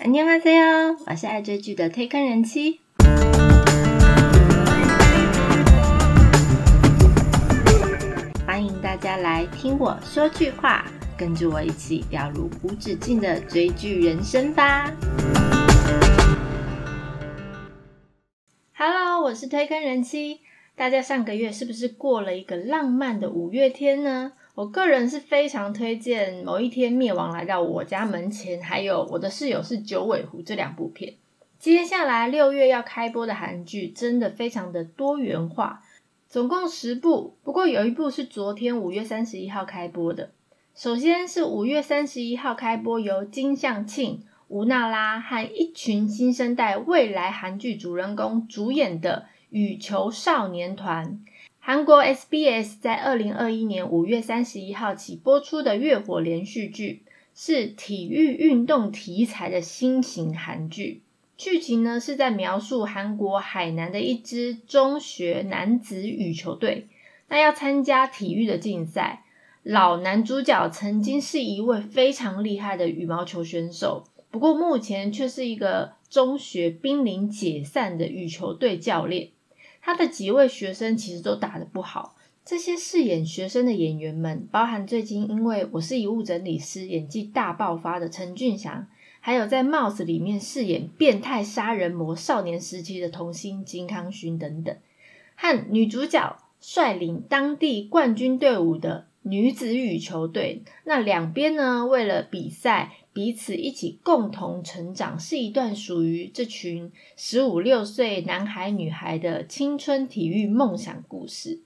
안녕하세요，我是爱追剧的推坑人妻。欢迎大家来听我说句话，跟着我一起掉入无止境的追剧人生吧。Hello，我是推坑人妻。大家上个月是不是过了一个浪漫的五月天呢？ 我个人是非常推荐《某一天灭亡来到我家门前》，还有《我的室友是九尾狐》这两部片。接下来六月要开播的韩剧真的非常的多元化，总共十部，不过有一部是昨天五月三十一号开播的。首先是五月三十一号开播，由金相庆、吴娜拉和一群新生代未来韩剧主人公主演的《羽球少年团》。韩国 SBS 在二零二一年五月三十一号起播出的月火连续剧，是体育运动题材的新型韩剧。剧情呢是在描述韩国海南的一支中学男子羽球队，那要参加体育的竞赛。老男主角曾经是一位非常厉害的羽毛球选手，不过目前却是一个中学濒临解散的羽球队教练。他的几位学生其实都打得不好。这些饰演学生的演员们，包含最近因为我是遗物整理师演技大爆发的陈俊祥，还有在《帽子》里面饰演变态杀人魔少年时期的童星金康勋等等，和女主角率领当地冠军队伍的女子羽球队。那两边呢，为了比赛。彼此一起共同成长，是一段属于这群十五六岁男孩女孩的青春体育梦想故事。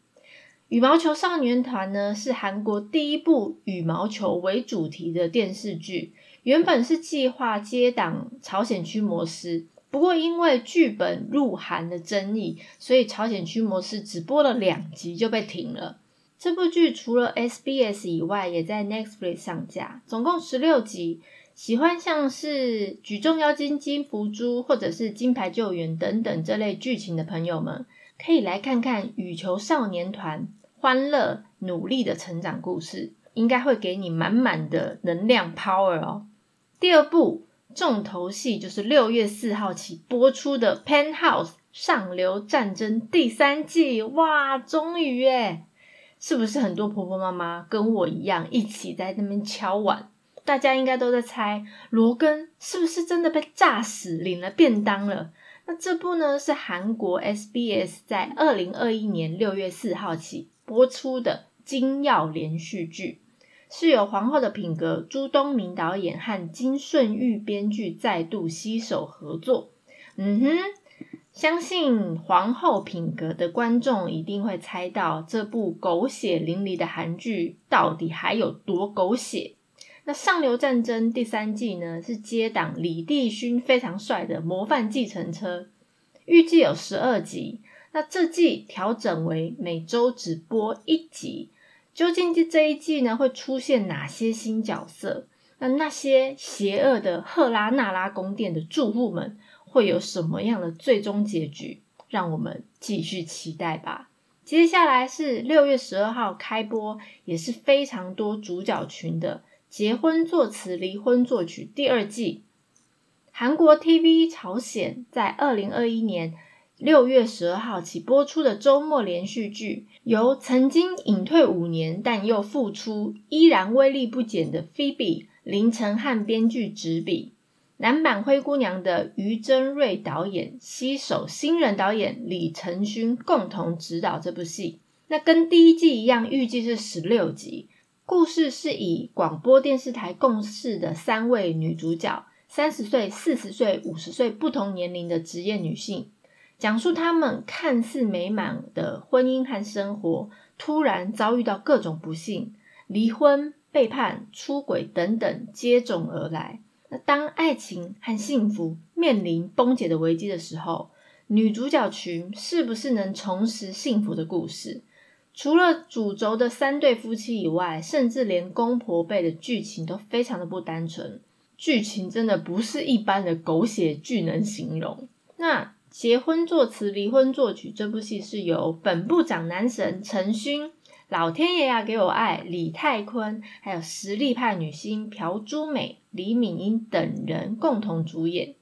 羽毛球少年团呢，是韩国第一部羽毛球为主题的电视剧。原本是计划接档《朝鲜区模式》，不过因为剧本入韩的争议，所以《朝鲜区模式》只播了两集就被停了。这部剧除了 SBS 以外，也在 Netflix 上架，总共十六集。喜欢像是举重妖精金福珠，或者是金牌救援等等这类剧情的朋友们，可以来看看羽球少年团欢乐努力的成长故事，应该会给你满满的能量 power 哦。第二部重头戏就是六月四号起播出的《Penthouse 上流战争》第三季，哇，终于耶！是不是很多婆婆妈妈跟我一样，一起在那边敲碗？大家应该都在猜罗根是不是真的被炸死，领了便当了？那这部呢是韩国 SBS 在二零二一年六月四号起播出的金曜连续剧，是由皇后的品格朱东明导演和金顺玉编剧再度携手合作。嗯哼，相信皇后品格的观众一定会猜到这部狗血淋漓的韩剧到底还有多狗血。那《上流战争》第三季呢，是接档李帝勋非常帅的模范计程车，预计有十二集。那这季调整为每周只播一集。究竟这这一季呢，会出现哪些新角色？那那些邪恶的赫拉纳拉宫殿的住户们会有什么样的最终结局？让我们继续期待吧。接下来是六月十二号开播，也是非常多主角群的。结婚作词，离婚作曲第二季，韩国 TV 朝鲜在二零二一年六月十二号起播出的周末连续剧，由曾经隐退五年但又复出，依然威力不减的 Phoebe 林承汉编剧执笔，男版灰姑娘的于真瑞导演携手新人导演李承勋共同执导这部戏。那跟第一季一样，预计是十六集。故事是以广播电视台共事的三位女主角，三十岁、四十岁、五十岁不同年龄的职业女性，讲述她们看似美满的婚姻和生活，突然遭遇到各种不幸，离婚、背叛、出轨等等接踵而来。那当爱情和幸福面临崩解的危机的时候，女主角群是不是能重拾幸福的故事？除了主轴的三对夫妻以外，甚至连公婆辈的剧情都非常的不单纯。剧情真的不是一般的狗血剧能形容。那结婚作词，离婚作曲这部戏是由本部长男神陈勋老天爷啊给我爱，李泰坤，还有实力派女星朴珠美、李敏英等人共同主演。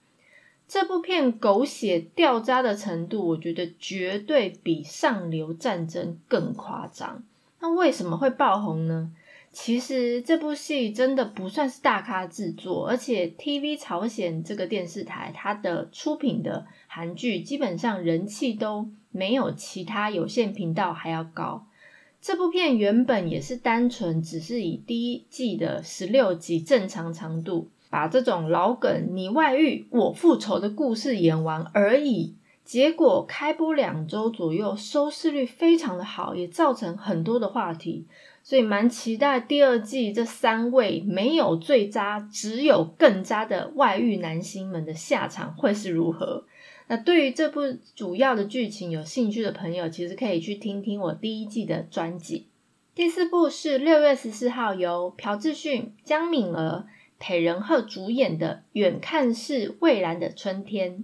这部片狗血掉渣的程度，我觉得绝对比《上流战争》更夸张。那为什么会爆红呢？其实这部戏真的不算是大咖制作，而且 TV 朝鲜这个电视台，它的出品的韩剧基本上人气都没有其他有线频道还要高。这部片原本也是单纯只是以第一季的十六集正常长度，把这种老梗“你外遇，我复仇”的故事演完而已。结果开播两周左右，收视率非常的好，也造成很多的话题。所以蛮期待第二季这三位没有最渣，只有更渣的外遇男星们的下场会是如何？那对于这部主要的剧情有兴趣的朋友，其实可以去听听我第一季的专辑。第四部是六月十四号由朴智勋、江敏儿、裴仁赫主演的《远看是蔚蓝的春天》。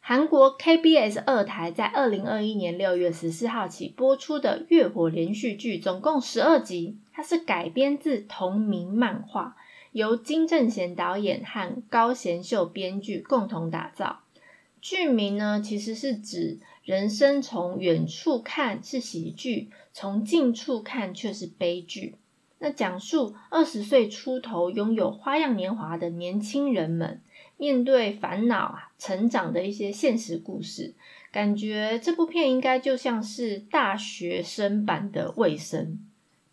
韩国 KBS 二台在二零二一年六月十四号起播出的月火连续剧，总共十二集。它是改编自同名漫画，由金正贤导演和高贤秀编剧共同打造。剧名呢，其实是指人生从远处看是喜剧，从近处看却是悲剧。那讲述二十岁出头拥有花样年华的年轻人们。面对烦恼啊，成长的一些现实故事，感觉这部片应该就像是大学生版的《卫生》。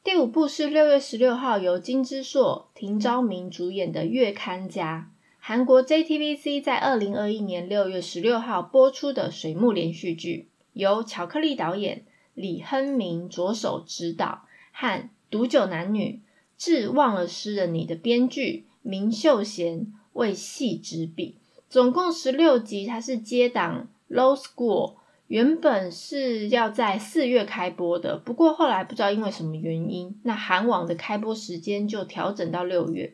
第五部是六月十六号由金之硕、廷昭明主演的《月刊家》，韩国 JTBC 在二零二一年六月十六号播出的水木连续剧，由巧克力导演李亨明着手指导，和《毒酒男女》致忘了诗的你的编剧明秀贤。为戏执笔，总共十六集。它是接档《Low School》，原本是要在四月开播的，不过后来不知道因为什么原因，那韩网的开播时间就调整到六月。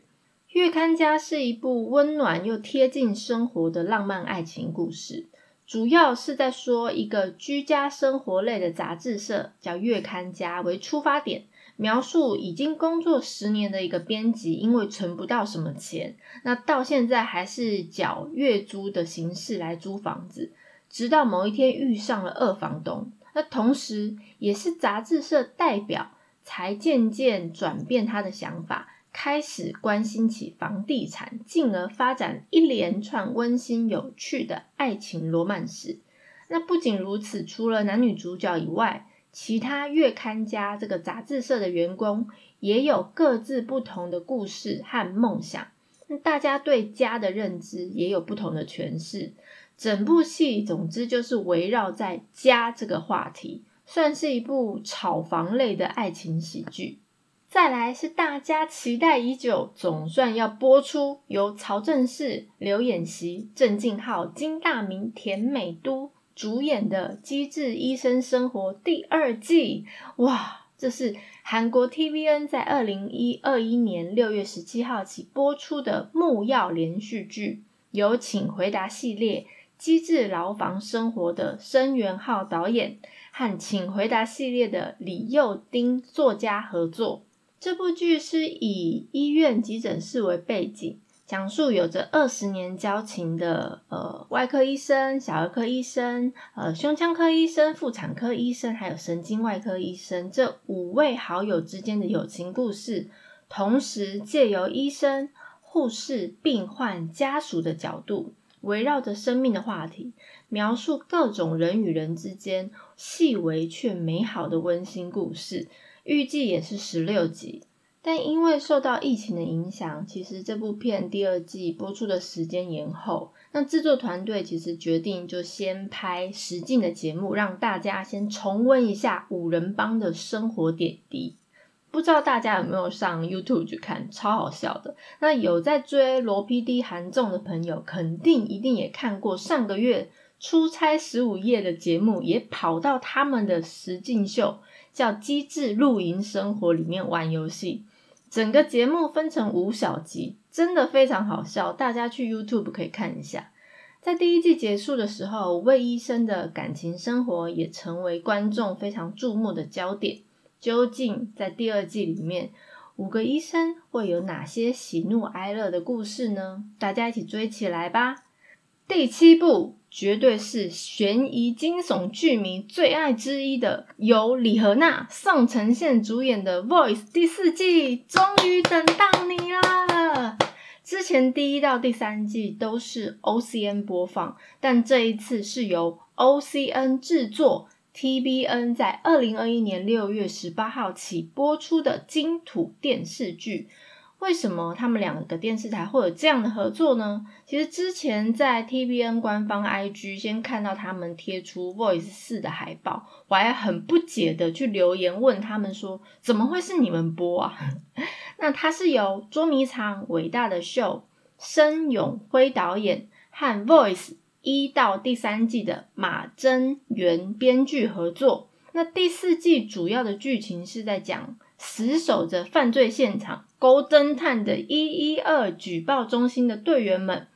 《月刊家》是一部温暖又贴近生活的浪漫爱情故事，主要是在说一个居家生活类的杂志社，叫《月刊家》为出发点。描述已经工作十年的一个编辑，因为存不到什么钱，那到现在还是缴月租的形式来租房子，直到某一天遇上了二房东，那同时也是杂志社代表，才渐渐转变他的想法，开始关心起房地产，进而发展一连串温馨有趣的爱情罗曼史。那不仅如此，除了男女主角以外，其他月刊家这个杂志社的员工也有各自不同的故事和梦想，大家对家的认知也有不同的诠释。整部戏总之就是围绕在家这个话题，算是一部炒房类的爱情喜剧。再来是大家期待已久，总算要播出，由曹正奭、刘演熙、郑敬浩、金大明、田美都。主演的《机智医生生活》第二季，哇！这是韩国 TVN 在二零一二一年六月十七号起播出的木曜连续剧，由《请回答》系列《机智牢房生活》的申元浩导演和《请回答》系列的李幼丁作家合作。这部剧是以医院急诊室为背景。讲述有着二十年交情的呃外科医生、小儿科医生、呃胸腔科医生、妇产科医生，还有神经外科医生这五位好友之间的友情故事，同时借由医生、护士、病患家属的角度，围绕着生命的话题，描述各种人与人之间细微却美好的温馨故事。预计也是十六集。但因为受到疫情的影响，其实这部片第二季播出的时间延后。那制作团队其实决定就先拍实境的节目，让大家先重温一下五人帮的生活点滴。不知道大家有没有上 YouTube 去看，超好笑的。那有在追罗 PD 韩综的朋友，肯定一定也看过上个月出差十五夜的节目，也跑到他们的实境秀叫《机智露营生活》里面玩游戏。整个节目分成五小集，真的非常好笑，大家去 YouTube 可以看一下。在第一季结束的时候，魏医生的感情生活也成为观众非常注目的焦点。究竟在第二季里面，五个医生会有哪些喜怒哀乐的故事呢？大家一起追起来吧！第七部绝对是悬疑惊悚剧迷最爱之一的，由李荷娜、宋承宪主演的《Voice》第四季，终于等到你啦！之前第一到第三季都是 OCN 播放，但这一次是由 OCN 制作，TBN 在二零二一年六月十八号起播出的金土电视剧。为什么他们两个电视台会有这样的合作呢？其实之前在 TBN 官方 IG 先看到他们贴出 Voice 四的海报，我还很不解的去留言问他们说：怎么会是你们播啊？那它是由捉迷藏伟大的秀申永辉导演和 Voice 一到第三季的马真元编剧合作。那第四季主要的剧情是在讲死守着犯罪现场。勾侦探的一一二举报中心的队员们，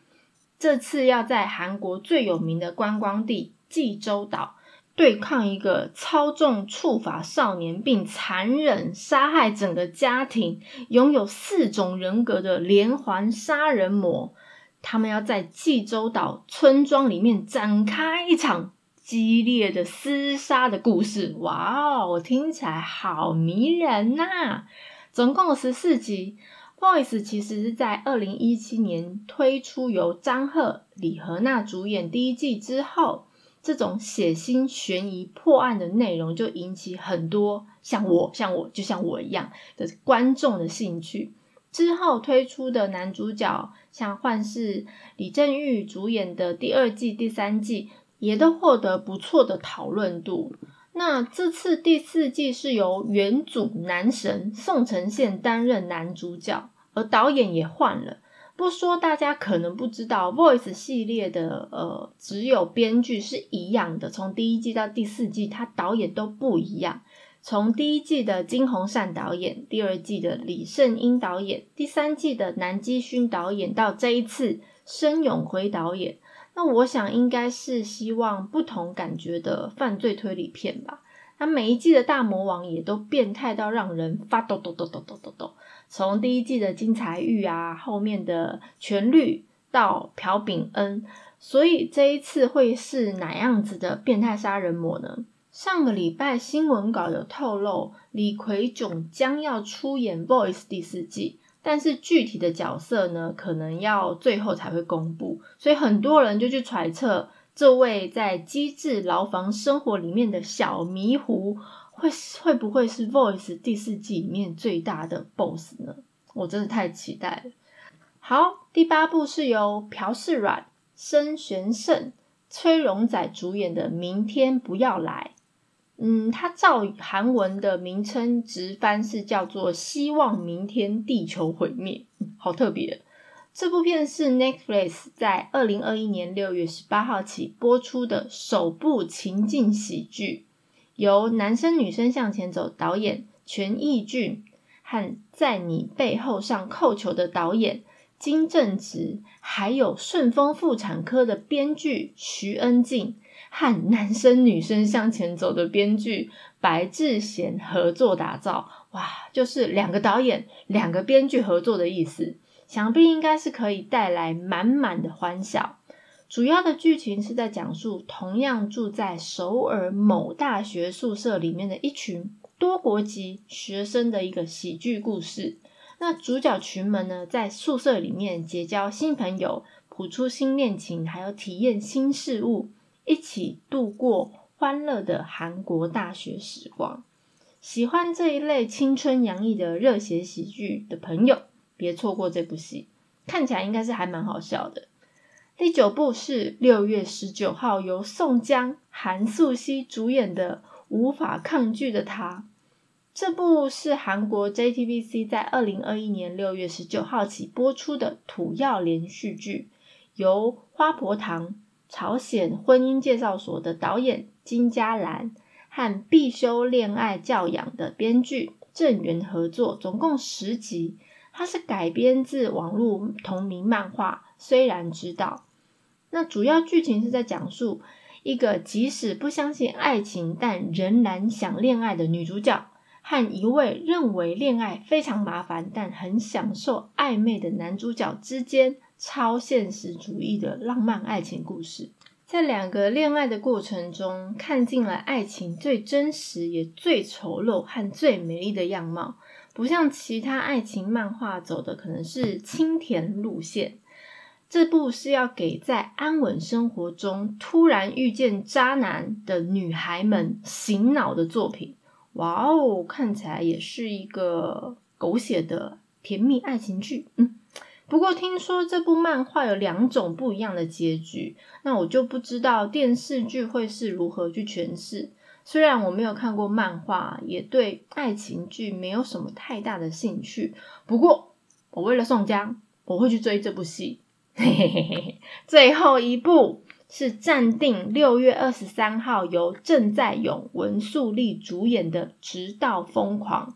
这次要在韩国最有名的观光地济州岛对抗一个操纵触法少年并残忍杀害整个家庭、拥有四种人格的连环杀人魔。他们要在济州岛村庄里面展开一场激烈的厮杀的故事。哇哦，我听起来好迷人呐！总共十四集，《Voice》其实是在二零一七年推出，由张赫、李荷娜主演第一季之后，这种血腥、悬疑、破案的内容就引起很多像我、像我、就像我一样的观众的兴趣。之后推出的男主角，像幻视李正玉主演的第二季、第三季，也都获得不错的讨论度。那这次第四季是由原主男神宋承宪担任男主角，而导演也换了。不说大家可能不知道，Voice 系列的呃只有编剧是一样的，从第一季到第四季，他导演都不一样。从第一季的金宏善导演，第二季的李胜英导演，第三季的南基勋导演，到这一次申永辉导演。那我想应该是希望不同感觉的犯罪推理片吧。那每一季的大魔王也都变态到让人发抖抖抖抖抖抖抖。从第一季的金财玉啊，后面的全律到朴炳恩，所以这一次会是哪样子的变态杀人魔呢？上个礼拜新闻稿有透露，李奎炯将要出演《Voice》第四季。但是具体的角色呢，可能要最后才会公布，所以很多人就去揣测，这位在机智牢房生活里面的小迷糊，会会不会是《Voice》第四季里面最大的 BOSS 呢？我真的太期待了。好，第八部是由朴世软、申玄胜、崔荣宰主演的《明天不要来》。嗯，它照韩文的名称直翻是叫做《希望明天地球毁灭》，好特别。这部片是 Netflix 在二零二一年六月十八号起播出的首部情境喜剧，由男生女生向前走导演全义俊和在你背后上扣球的导演金正直，还有顺丰妇产科的编剧徐恩静。和男生女生向前走的编剧白智贤合作打造，哇，就是两个导演、两个编剧合作的意思，想必应该是可以带来满满的欢笑。主要的剧情是在讲述同样住在首尔某大学宿舍里面的一群多国籍学生的一个喜剧故事。那主角群们呢，在宿舍里面结交新朋友，谱出新恋情，还有体验新事物。一起度过欢乐的韩国大学时光。喜欢这一类青春洋溢的热血喜剧的朋友，别错过这部戏，看起来应该是还蛮好笑的。第九部是六月十九号由宋江、韩素汐主演的《无法抗拒的他》。这部是韩国 JTBC 在二零二一年六月十九号起播出的土药连续剧，由花婆堂。朝鲜婚姻介绍所的导演金嘉兰和必修恋爱教养的编剧郑源合作，总共十集。它是改编自网络同名漫画《虽然知道》。那主要剧情是在讲述一个即使不相信爱情，但仍然想恋爱的女主角和一位认为恋爱非常麻烦但很享受暧昧的男主角之间超现实主义的浪漫爱情故事。在两个恋爱的过程中，看尽了爱情最真实也最丑陋和最美丽的样貌，不像其他爱情漫画走的可能是清甜路线。这部是要给在安稳生活中突然遇见渣男的女孩们醒脑的作品。哇哦，看起来也是一个狗血的甜蜜爱情剧。嗯。不过听说这部漫画有两种不一样的结局，那我就不知道电视剧会是如何去诠释。虽然我没有看过漫画，也对爱情剧没有什么太大的兴趣。不过我为了宋江，我会去追这部戏。最后一部是暂定六月二十三号由郑在勇、文素丽主演的《直到疯狂》。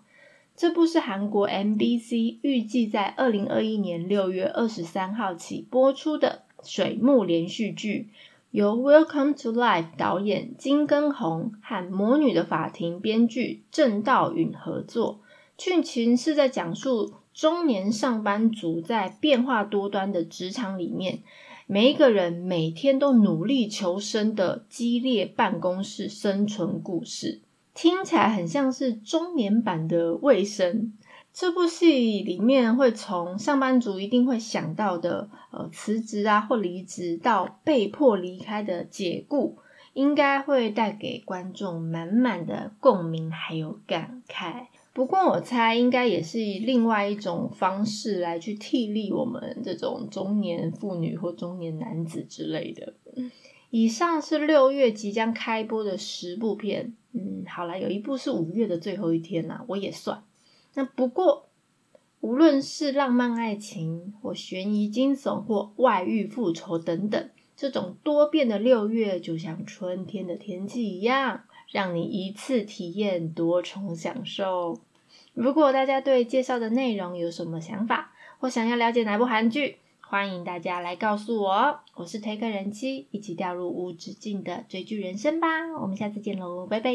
这部是韩国 MBC 预计在二零二一年六月二十三号起播出的水木连续剧，由 Welcome to Life 导演金根宏和《魔女的法庭》编剧郑道允合作。剧情是在讲述中年上班族在变化多端的职场里面，每一个人每天都努力求生的激烈办公室生存故事。听起来很像是中年版的卫生。这部戏里面会从上班族一定会想到的呃辞职啊或离职，到被迫离开的解雇，应该会带给观众满满的共鸣还有感慨。不过我猜应该也是以另外一种方式来去替力我们这种中年妇女或中年男子之类的。以上是六月即将开播的十部片。嗯，好了，有一部是五月的最后一天啦，我也算。那不过，无论是浪漫爱情，或悬疑惊悚，或外遇复仇等等，这种多变的六月，就像春天的天气一样，让你一次体验多重享受。如果大家对介绍的内容有什么想法，或想要了解哪部韩剧？欢迎大家来告诉我，我是推客人妻，一起掉入无止境的追剧人生吧！我们下次见喽，拜拜。